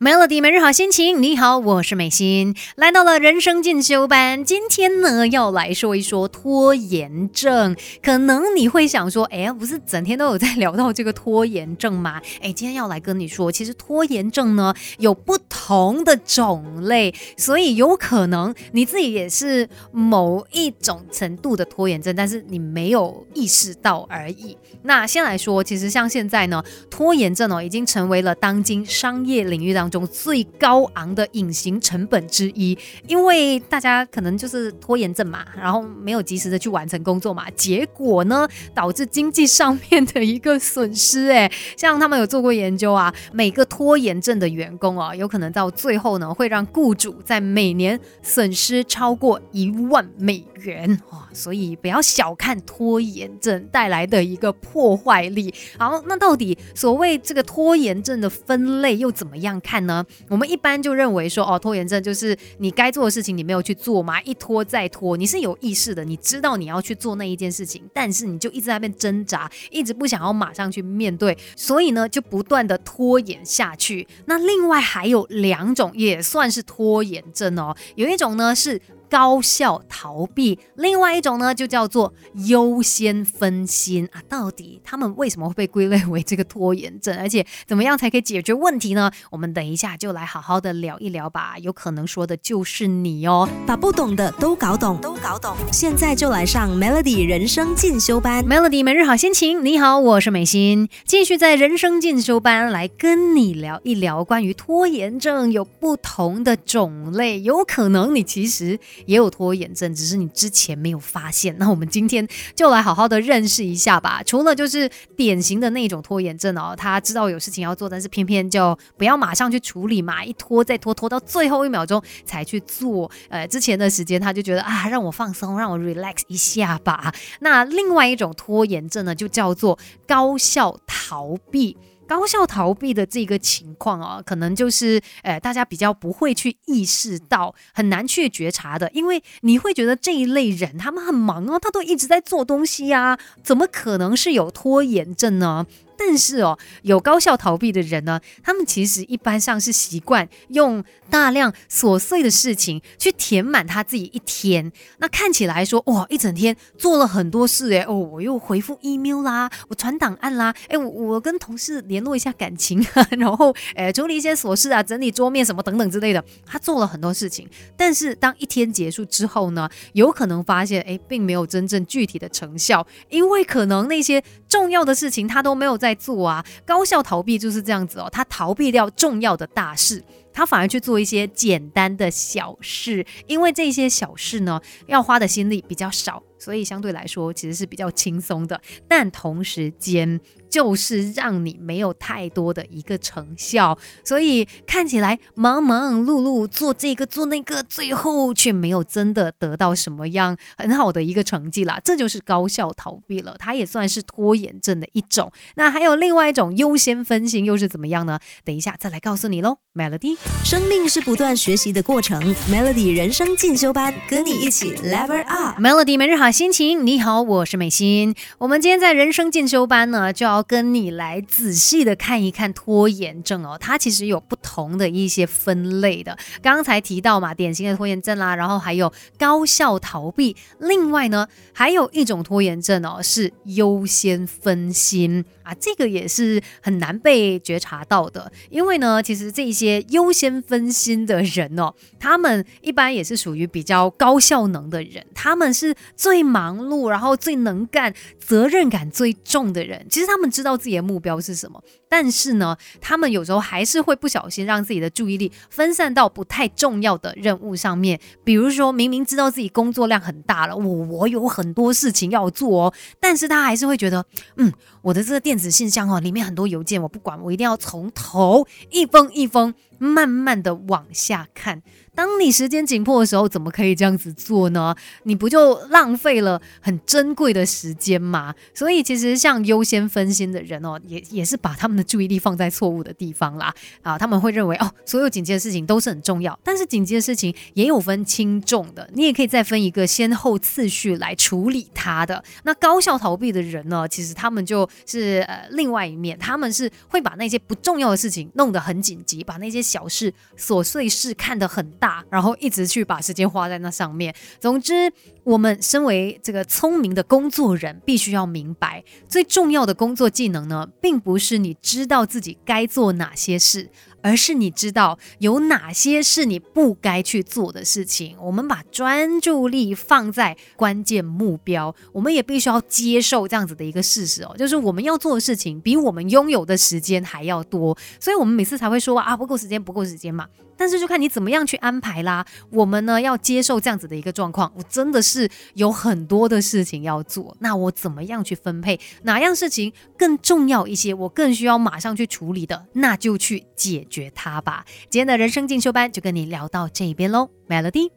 Melody 每日好心情，你好，我是美心，来到了人生进修班。今天呢，要来说一说拖延症。可能你会想说，哎，不是整天都有在聊到这个拖延症吗？哎，今天要来跟你说，其实拖延症呢有不同的种类，所以有可能你自己也是某一种程度的拖延症，但是你没有意识到而已。那先来说，其实像现在呢，拖延症哦，已经成为了当今商业领域当。中最高昂的隐形成本之一，因为大家可能就是拖延症嘛，然后没有及时的去完成工作嘛，结果呢导致经济上面的一个损失。哎，像他们有做过研究啊，每个拖延症的员工啊，有可能到最后呢，会让雇主在每年损失超过一万美元哇！所以不要小看拖延症带来的一个破坏力。好，那到底所谓这个拖延症的分类又怎么样看？呢，我们一般就认为说，哦，拖延症就是你该做的事情你没有去做嘛，一拖再拖。你是有意识的，你知道你要去做那一件事情，但是你就一直在那边挣扎，一直不想要马上去面对，所以呢，就不断的拖延下去。那另外还有两种也算是拖延症哦，有一种呢是。高效逃避，另外一种呢就叫做优先分心啊。到底他们为什么会被归类为这个拖延症？而且怎么样才可以解决问题呢？我们等一下就来好好的聊一聊吧。有可能说的就是你哦，把不懂的都搞懂，都搞懂。现在就来上 Melody 人生进修班，Melody 每日好心情。你好，我是美心，继续在人生进修班来跟你聊一聊关于拖延症有不同的种类。有可能你其实。也有拖延症，只是你之前没有发现。那我们今天就来好好的认识一下吧。除了就是典型的那种拖延症哦，他知道有事情要做，但是偏偏就不要马上去处理嘛，一拖再拖，拖到最后一秒钟才去做。呃，之前的时间他就觉得啊，让我放松，让我 relax 一下吧。那另外一种拖延症呢，就叫做高效逃避。高效逃避的这个情况啊，可能就是，呃，大家比较不会去意识到，很难去觉察的，因为你会觉得这一类人他们很忙哦，他都一直在做东西呀，怎么可能是有拖延症呢？但是哦，有高效逃避的人呢，他们其实一般上是习惯用大量琐碎的事情去填满他自己一天。那看起来说哇，一整天做了很多事诶，哦，我又回复 email 啦，我传档案啦，诶，我我跟同事联络一下感情，然后诶，处理一些琐事啊，整理桌面什么等等之类的。他做了很多事情，但是当一天结束之后呢，有可能发现诶，并没有真正具体的成效，因为可能那些重要的事情他都没有在。在做啊，高效逃避就是这样子哦，他逃避掉重要的大事，他反而去做一些简单的小事，因为这些小事呢，要花的心力比较少。所以相对来说，其实是比较轻松的，但同时间就是让你没有太多的一个成效，所以看起来忙忙碌碌做这个做那个，最后却没有真的得到什么样很好的一个成绩啦。这就是高效逃避了，它也算是拖延症的一种。那还有另外一种优先分心，又是怎么样呢？等一下再来告诉你喽。Melody，生命是不断学习的过程，Melody 人生进修班，跟你一起 Level Up。Melody 每日好。心情你好，我是美心。我们今天在人生进修班呢，就要跟你来仔细的看一看拖延症哦。它其实有不同的一些分类的。刚才提到嘛，典型的拖延症啦，然后还有高效逃避。另外呢，还有一种拖延症哦，是优先分心啊。这个也是很难被觉察到的，因为呢，其实这些优先分心的人哦，他们一般也是属于比较高效能的人，他们是最。忙碌，然后最能干、责任感最重的人，其实他们知道自己的目标是什么，但是呢，他们有时候还是会不小心让自己的注意力分散到不太重要的任务上面。比如说明明知道自己工作量很大了，我我有很多事情要做哦，但是他还是会觉得，嗯，我的这个电子信箱哦，里面很多邮件，我不管，我一定要从头一封一封慢慢的往下看。当你时间紧迫的时候，怎么可以这样子做呢？你不就浪费了很珍贵的时间吗？所以其实像优先分心的人哦，也也是把他们的注意力放在错误的地方啦。啊，他们会认为哦，所有紧急的事情都是很重要，但是紧急的事情也有分轻重的，你也可以再分一个先后次序来处理它的。那高效逃避的人呢，其实他们就是呃另外一面，他们是会把那些不重要的事情弄得很紧急，把那些小事琐碎事看得很大。然后一直去把时间花在那上面。总之，我们身为这个聪明的工作人，必须要明白，最重要的工作技能呢，并不是你知道自己该做哪些事。而是你知道有哪些是你不该去做的事情。我们把专注力放在关键目标，我们也必须要接受这样子的一个事实哦，就是我们要做的事情比我们拥有的时间还要多，所以我们每次才会说啊不够时间，不够时间嘛。但是就看你怎么样去安排啦。我们呢要接受这样子的一个状况，我真的是有很多的事情要做，那我怎么样去分配哪样事情更重要一些？我更需要马上去处理的，那就去解解决它吧。今天的人生进修班就跟你聊到这边喽，Melody。